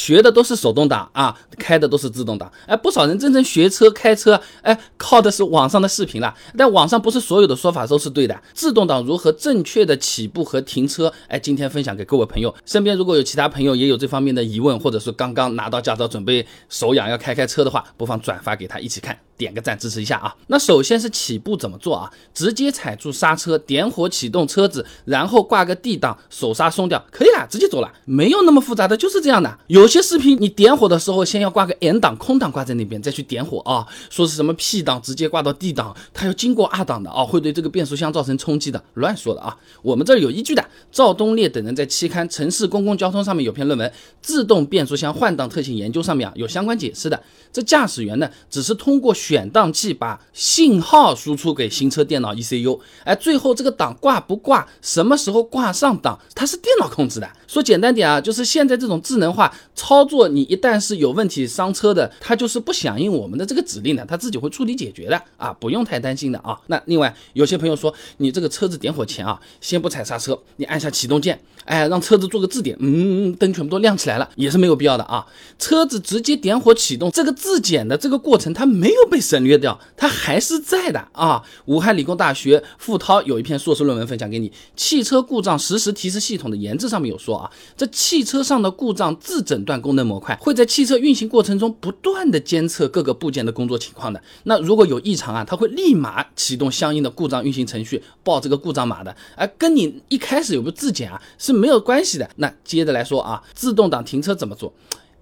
学的都是手动挡啊，开的都是自动挡。哎，不少人真正学车开车，哎，靠的是网上的视频了。但网上不是所有的说法都是对的。自动挡如何正确的起步和停车？哎，今天分享给各位朋友。身边如果有其他朋友也有这方面的疑问，或者是刚刚拿到驾照准备手痒要开开车的话，不妨转发给他一起看。点个赞支持一下啊！那首先是起步怎么做啊？直接踩住刹车，点火启动车子，然后挂个 D 档，手刹松掉，可以了，直接走了，没有那么复杂的，就是这样的。有有些视频你点火的时候，先要挂个 N 档，空档挂在那边，再去点火啊。说是什么 P 档直接挂到 D 档，它要经过 R 档的啊，会对这个变速箱造成冲击的，乱说的啊。我们这儿有依据的，赵东烈等人在期刊《城市公共交通》上面有篇论文《自动变速箱换挡特性研究》上面啊有相关解释的。这驾驶员呢，只是通过选档器把信号输出给行车电脑 ECU，哎，最后这个档挂不挂，什么时候挂上档，它是电脑控制的。说简单点啊，就是现在这种智能化操作，你一旦是有问题伤车的，它就是不响应我们的这个指令的，它自己会处理解决的啊，不用太担心的啊。那另外有些朋友说，你这个车子点火前啊，先不踩刹车，你按下启动键，哎，让车子做个自点，嗯，灯全部都亮起来了，也是没有必要的啊。车子直接点火启动这个。自检的这个过程，它没有被省略掉，它还是在的啊！武汉理工大学付涛有一篇硕士论文分享给你，《汽车故障实时提示系统的研制》上面有说啊，这汽车上的故障自诊诊断功能模块会在汽车运行过程中不断的监测各个部件的工作情况的。那如果有异常啊，它会立马启动相应的故障运行程序，报这个故障码的。而跟你一开始有没有自检啊是没有关系的。那接着来说啊，自动挡停车怎么做？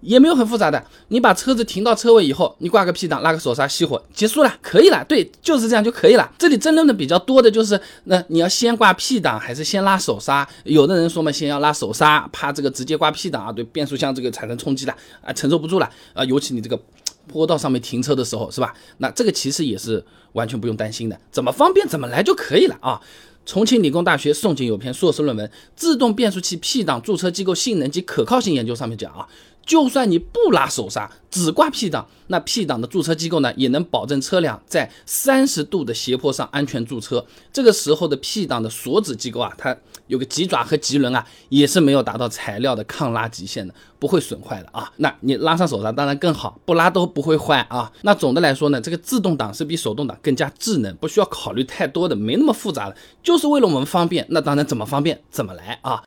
也没有很复杂的，你把车子停到车位以后，你挂个 P 档，拉个手刹，熄火，结束了，可以了。对，就是这样就可以了。这里争论的比较多的就是，那你要先挂 P 档还是先拉手刹？有的人说嘛，先要拉手刹，怕这个直接挂 P 档啊，对变速箱这个产生冲击了啊，承受不住了啊，尤其你这个坡道上面停车的时候，是吧？那这个其实也是完全不用担心的，怎么方便怎么来就可以了啊。重庆理工大学宋景有篇硕士论文《自动变速器 P 档驻车机构性能及可靠性研究》上面讲啊，就算你不拉手刹，只挂 P 档。那 P 档的驻车机构呢，也能保证车辆在三十度的斜坡上安全驻车。这个时候的 P 档的锁止机构啊，它有个棘爪和棘轮啊，也是没有达到材料的抗拉极限的，不会损坏的啊。那你拉上手刹当然更好，不拉都不会坏啊。那总的来说呢，这个自动挡是比手动挡更加智能，不需要考虑太多的，没那么复杂的，就是为了我们方便。那当然怎么方便怎么来啊。